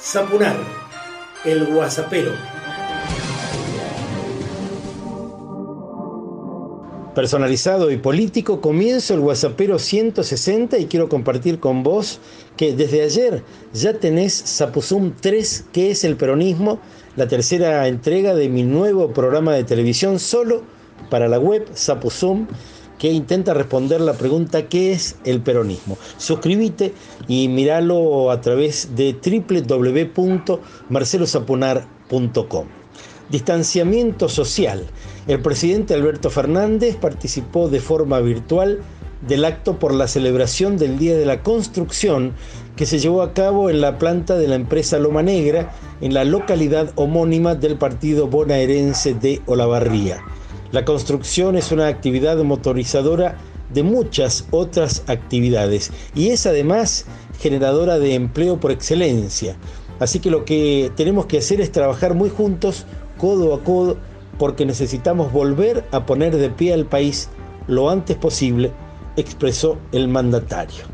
Zapunar, el guasapero. Personalizado y político, comienzo el WhatsAppero 160 y quiero compartir con vos que desde ayer ya tenés Zapuzum 3, que es el peronismo, la tercera entrega de mi nuevo programa de televisión solo para la web Zapuzum que intenta responder la pregunta ¿qué es el peronismo? Suscríbete y míralo a través de www.marcelosapunar.com. Distanciamiento social. El presidente Alberto Fernández participó de forma virtual del acto por la celebración del Día de la Construcción que se llevó a cabo en la planta de la empresa Loma Negra en la localidad homónima del partido bonaerense de Olavarría. La construcción es una actividad motorizadora de muchas otras actividades y es además generadora de empleo por excelencia. Así que lo que tenemos que hacer es trabajar muy juntos, codo a codo, porque necesitamos volver a poner de pie al país lo antes posible, expresó el mandatario.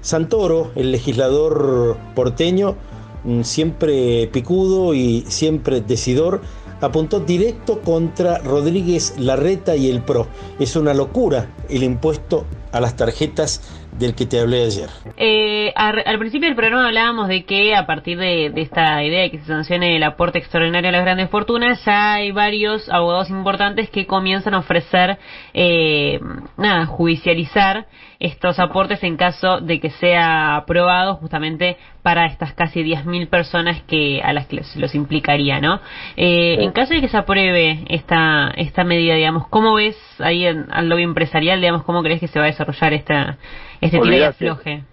Santoro, el legislador porteño, mm, siempre picudo y siempre decidor, apuntó directo contra Rodríguez Larreta y el PRO. Es una locura el impuesto a las tarjetas del que te hablé ayer. Eh, al, principio del programa hablábamos de que a partir de, esta idea de que se sancione el aporte extraordinario a las grandes fortunas, ya hay varios abogados importantes que comienzan a ofrecer, eh, nada, judicializar estos aportes en caso de que sea aprobado justamente para estas casi 10.000 personas que a las que los, implicaría, ¿no? Eh, en caso de que se apruebe esta esta medida, digamos, ¿cómo ves ahí en, al lobby empresarial, digamos, cómo crees que se va a desarrollar esta este tira y afloje?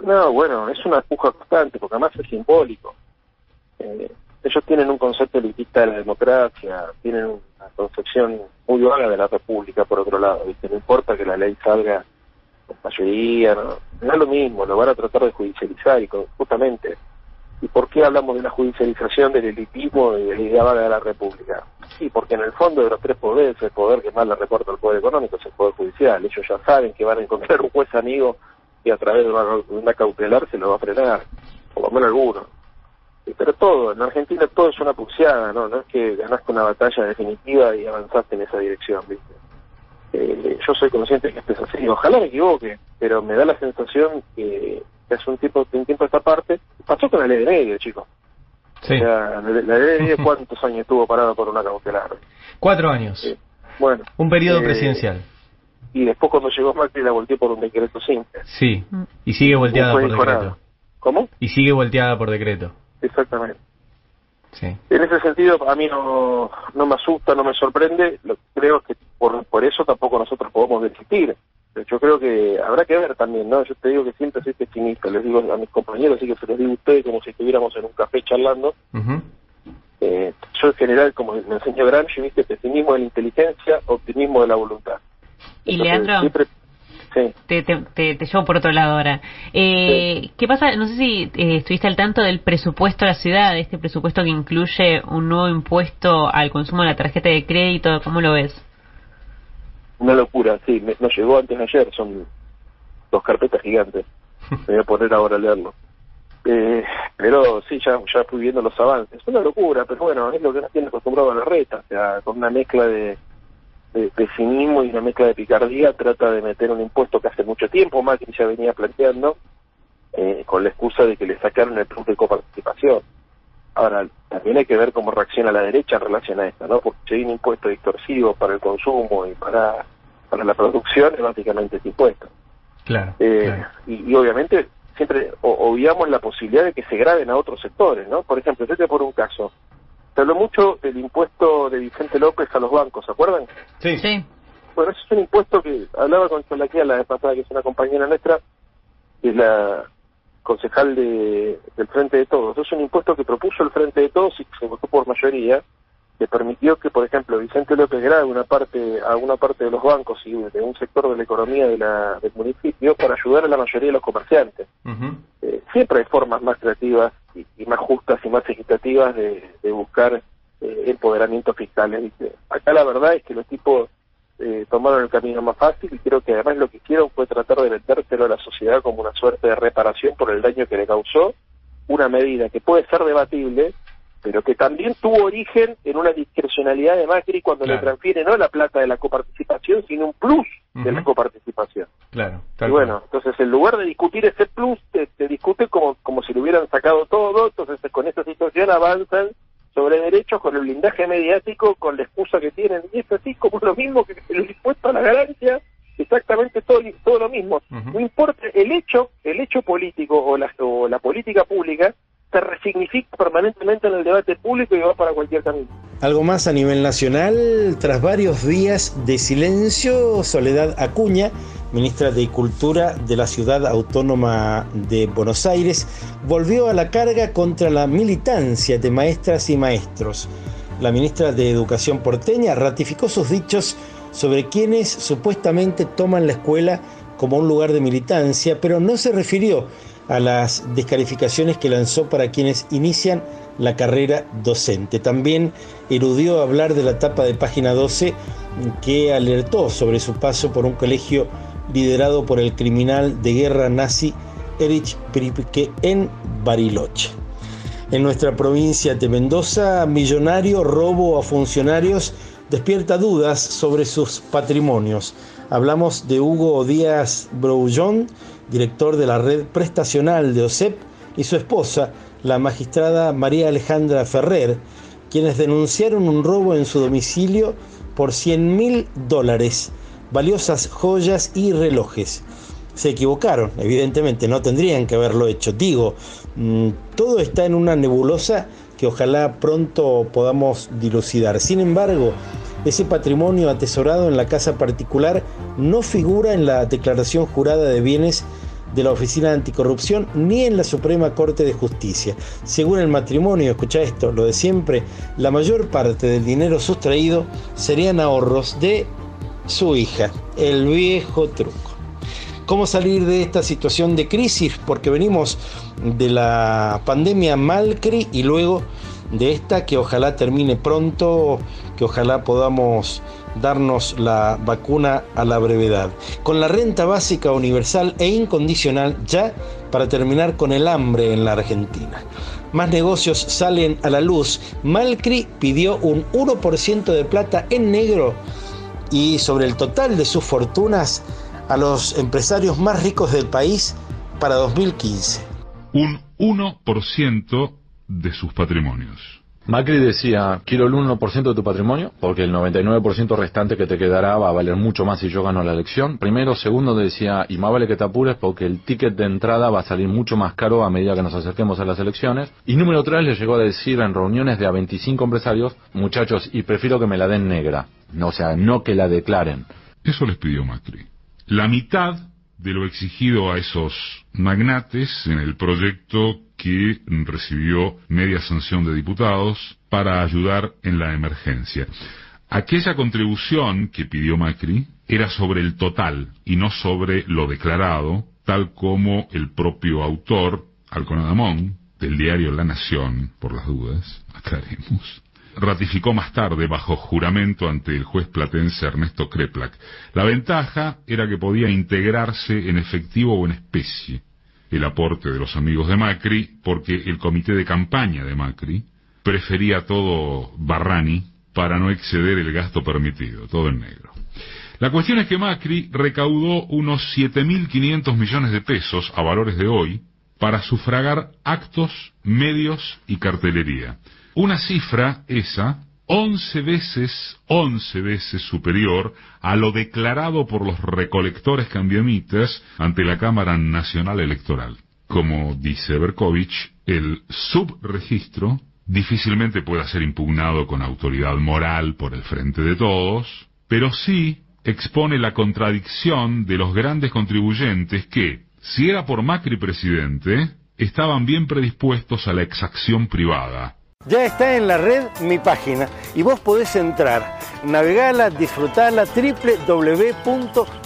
No, bueno, es una puja constante, porque además es simbólico. Eh, ellos tienen un concepto elitista de la democracia, tienen una concepción muy vaga de la república, por otro lado, ¿viste? No importa que la ley salga mayoría, no, no es lo mismo, lo van a tratar de judicializar y justamente. ¿Y por qué hablamos de la judicialización del elitismo y de la idea vaga de la república? Sí, porque en el fondo de los tres poderes, el poder que más le reporta al poder económico es el poder judicial. Ellos ya saben que van a encontrar un juez amigo y a través de una, cautelar se lo va a frenar, por lo menos algunos. Pero todo, en Argentina todo es una pulseada, ¿no? No es que ganaste una batalla definitiva y avanzaste en esa dirección, ¿viste? Eh, yo soy consciente que esto es así, ojalá me equivoque, pero me da la sensación que, hace un tiempo, un tiempo esta parte, pasó con la ley de medio, chicos. Sí. O sea, la, ley de medio, ¿cuántos años estuvo parada por una cautelar? Cuatro años. bueno. Un periodo eh, presidencial. Y después cuando llegó Macri la volteó por un decreto simple. Sí, y sigue volteada por decreto. ¿Cómo? Y sigue volteada por decreto. Exactamente. En ese sentido, a mí no, no me asusta, no me sorprende. Lo, creo que por, por eso tampoco nosotros podemos desistir. Yo creo que habrá que ver también, ¿no? Yo te digo que siempre soy pesimista, les digo a mis compañeros, así que se los digo a ustedes como si estuviéramos en un café charlando. eh, yo en general, como me enseñó Gramsci, viste, pesimismo de la inteligencia, optimismo de la voluntad. Y Leandro, te, te, llevo por otro lado ahora. Eh, ¿Qué pasa? No sé si eh, estuviste al tanto del presupuesto de la ciudad, este presupuesto que incluye un nuevo impuesto al consumo de la tarjeta de crédito. ¿Cómo lo ves? Una locura, sí. Me, nos llegó antes de ayer. Son dos carpetas gigantes. Me voy a poner ahora a leerlo. Eh, pero sí, ya, ya fui viendo los avances. Es una locura, pero bueno, es lo que nos tiene acostumbrado a la reta. O sea, con una mezcla de de, cinismo y una mezcla de picardía trata de meter un impuesto que hace mucho tiempo Macri ya venía planteando eh, con la excusa de que le sacaron el plus de coparticipación. Ahora, también hay que ver cómo reacciona la derecha en relación a esto, ¿no? Porque si hay un impuesto distorsivo para el consumo y para, para la producción, es básicamente ese impuesto. Claro. Eh, Y, obviamente siempre obviamos la posibilidad de que se graben a otros sectores, ¿no? Por ejemplo, yo te por un caso, se habló mucho del impuesto de Vicente López a los bancos, ¿se acuerdan? Sí. sí. Bueno, ese es un impuesto que hablaba con Cholaquia la vez pasada, que es una compañera nuestra, que es la concejal de, del Frente de Todos. Es un impuesto que propuso el Frente de Todos y que se votó por mayoría, que permitió que, por ejemplo, Vicente López grabe una parte, a una parte de los bancos y de un sector de la economía de la, del municipio para ayudar a la mayoría de los comerciantes. Eh, siempre hay formas más creativas y, más justas y más equitativas de, buscar eh, empoderamiento fiscal. Acá la verdad es que los tipos eh, tomaron el camino más fácil y creo que además lo que hicieron fue tratar de vendérselo a la sociedad como una suerte de reparación por el daño que le causó una medida que puede ser debatible, pero que también tuvo origen en una discrecionalidad de Macri cuando le transfiere no la plata de la coparticipación, sino un plus de la coparticipación. Claro. Y bueno, entonces en lugar de discutir ese plus, te, discute como, como si lo hubieran sacado todo, entonces con esta situación avanzan sobre derechos con el blindaje mediático, con la excusa que tienen, y es así como lo mismo que el impuesto a la ganancia, exactamente todo, todo lo mismo. No importa el hecho, el hecho político o la, o la política pública se resignifica permanentemente en el debate público y va para cualquier camino. Algo más a nivel nacional, tras varios días de silencio, Soledad Acuña, ministra de Cultura de la Ciudad Autónoma de Buenos Aires, volvió a la carga contra la militancia de maestras y maestros. La ministra de Educación porteña ratificó sus dichos sobre quienes supuestamente toman la escuela como un lugar de militancia, pero no se refirió a las descalificaciones que lanzó para quienes inician la carrera docente. También eludió hablar de la etapa de página 12 que alertó sobre su paso por un colegio liderado por el criminal de guerra nazi Erich Pripke en Bariloche. En nuestra provincia de Mendoza, millonario robo a funcionarios despierta dudas sobre sus patrimonios. Hablamos de Hugo Díaz Brouillon, director de la red prestacional de OSEP, y su esposa, la magistrada María Alejandra Ferrer, quienes denunciaron un robo en su domicilio por 100 mil dólares, valiosas joyas y relojes. Se equivocaron, evidentemente, no tendrían que haberlo hecho. Digo, mm, todo está en una nebulosa que ojalá pronto podamos dilucidar. Sin embargo, ese patrimonio atesorado en la casa particular no figura en la declaración jurada de bienes de la Oficina Anticorrupción ni en la Suprema Corte de Justicia. Según el matrimonio, escucha esto, lo de siempre, la mayor parte del dinero sustraído serían ahorros de su hija, el viejo truco. ¿Cómo salir de esta situación de crisis? Porque venimos de la pandemia Malcri y luego de esta que ojalá termine pronto, que ojalá podamos darnos la vacuna a la brevedad. Con la renta básica universal e incondicional ya para terminar con el hambre en la Argentina. Más negocios salen a la luz. Malcri pidió un 1% de plata en negro y sobre el total de sus fortunas a los empresarios más ricos del país para 2015. Un 1% de sus patrimonios. Macri decía, quiero el 1% de tu patrimonio, porque el 99% restante que te quedará va a valer mucho más si yo gano la elección. Primero, segundo decía, y más vale que te apures porque el ticket de entrada va a salir mucho más caro a medida que nos acerquemos a las elecciones. Y número tres, le llegó a decir en reuniones de a 25 empresarios, muchachos, y prefiero que me la den negra, o sea, no que la declaren. Eso les pidió Macri la mitad de lo exigido a esos magnates en el proyecto que recibió media sanción de diputados para ayudar en la emergencia. Aquella contribución que pidió Macri era sobre el total y no sobre lo declarado, tal como el propio autor, Alconadamón, del diario La Nación, por las dudas, aclaremos, ratificó más tarde bajo juramento ante el juez platense Ernesto Kreplak. La ventaja era que podía integrarse en efectivo o en especie el aporte de los amigos de Macri, porque el comité de campaña de Macri prefería todo Barrani para no exceder el gasto permitido, todo en negro. La cuestión es que Macri recaudó unos 7.500 millones de pesos a valores de hoy para sufragar actos, medios y cartelería. Una cifra esa once veces, once veces superior a lo declarado por los recolectores cambiamitas ante la Cámara Nacional Electoral. Como dice Berkovich, el subregistro difícilmente pueda ser impugnado con autoridad moral por el frente de todos, pero sí expone la contradicción de los grandes contribuyentes que, si era por Macri presidente, estaban bien predispuestos a la exacción privada, ya está en la red mi página y vos podés entrar, navegarla, disfrutarla www.mipagina.com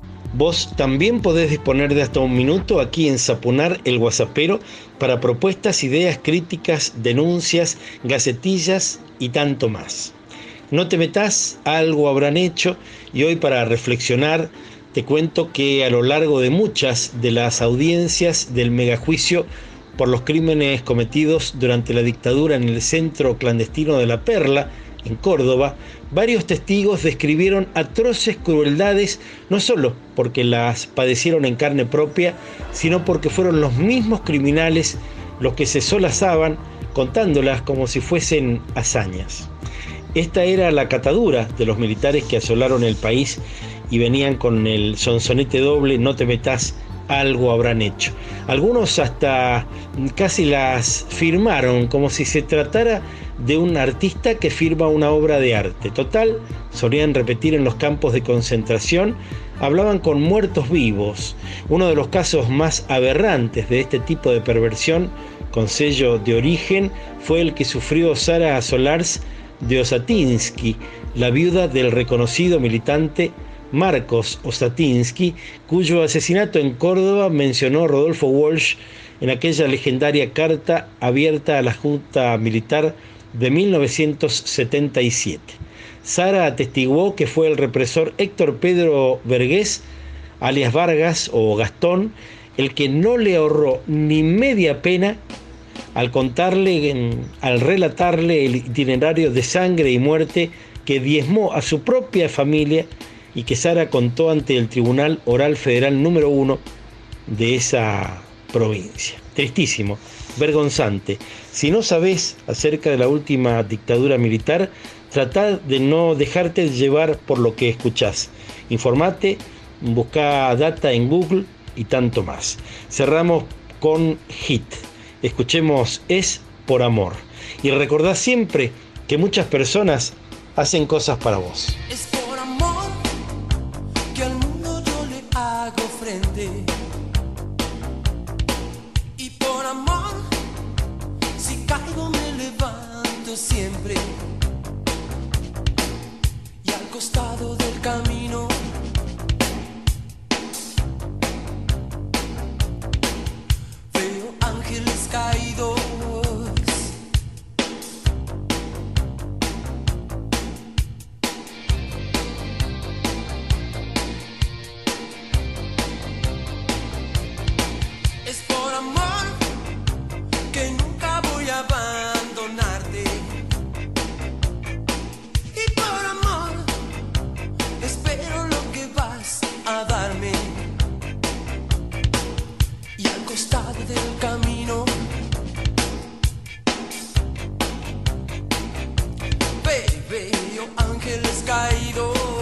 Vos también podés disponer de hasta un minuto aquí en Sapunar el Guasapero para propuestas, ideas, críticas, denuncias, gacetillas y tanto más. No te metas, algo habrán hecho y hoy para reflexionar te cuento que a lo largo de muchas de las audiencias del megajuicio por los crímenes cometidos durante la dictadura en el centro clandestino de La Perla, en Córdoba, varios testigos describieron atroces crueldades, no solo porque las padecieron en carne propia, sino porque fueron los mismos criminales los que se solazaban contándolas como si fuesen hazañas. Esta era la catadura de los militares que asolaron el país y venían con el sonsonete doble, no te metas, algo habrán hecho. Algunos hasta casi las firmaron como si se tratara de un artista que firma una obra de arte. Total, solían repetir en los campos de concentración, hablaban con muertos vivos. Uno de los casos más aberrantes de este tipo de perversión con sello de origen fue el que sufrió Sara Solars de Osatinsky, la viuda del reconocido militante Marcos Osatinsky, cuyo asesinato en Córdoba mencionó Rodolfo Walsh en aquella legendaria carta abierta a la Junta Militar de 1977. Sara atestiguó que fue el represor Héctor Pedro Vergés, alias Vargas o Gastón, el que no le ahorró ni media pena al contarle, al relatarle el itinerario de sangre y muerte que diezmó a su propia familia y que Sara contó ante el Tribunal Oral Federal número uno de esa provincia. Tristísimo, vergonzante. Si no sabes acerca de la última dictadura militar, trata de no dejarte llevar por lo que escuchás. Informate, busca data en Google y tanto más. Cerramos con HIT. Escuchemos Es por amor. Y recordá siempre que muchas personas hacen cosas para vos. veo ángeles caídos.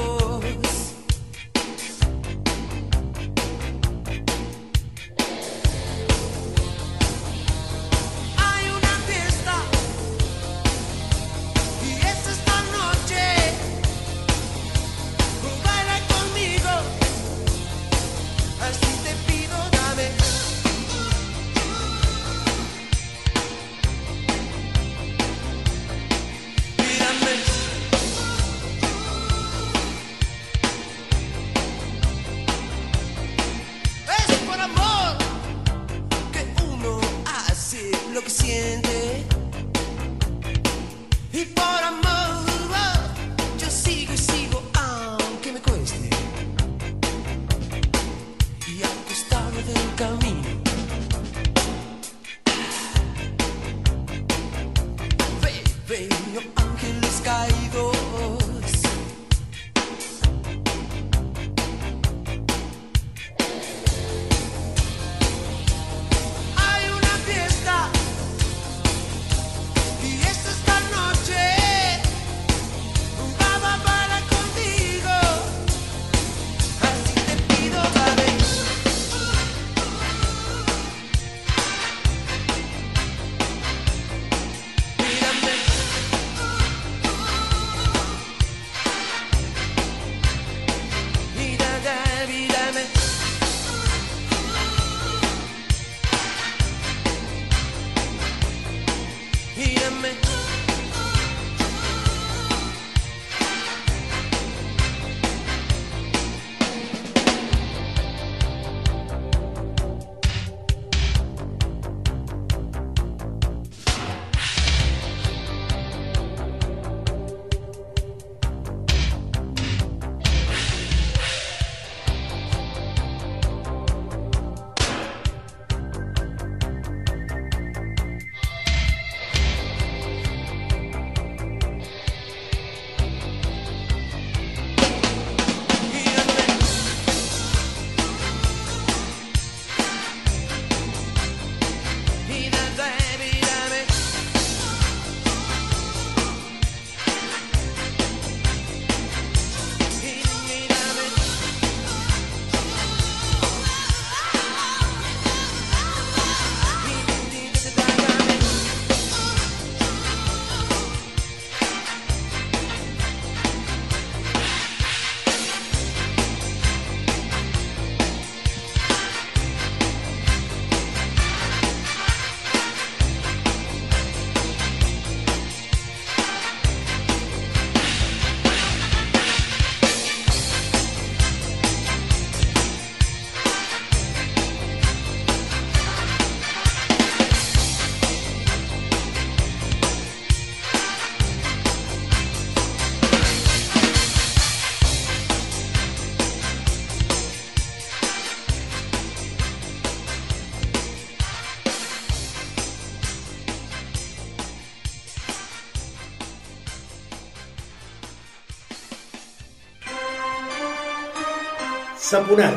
Zapunar,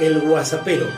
el guasapero.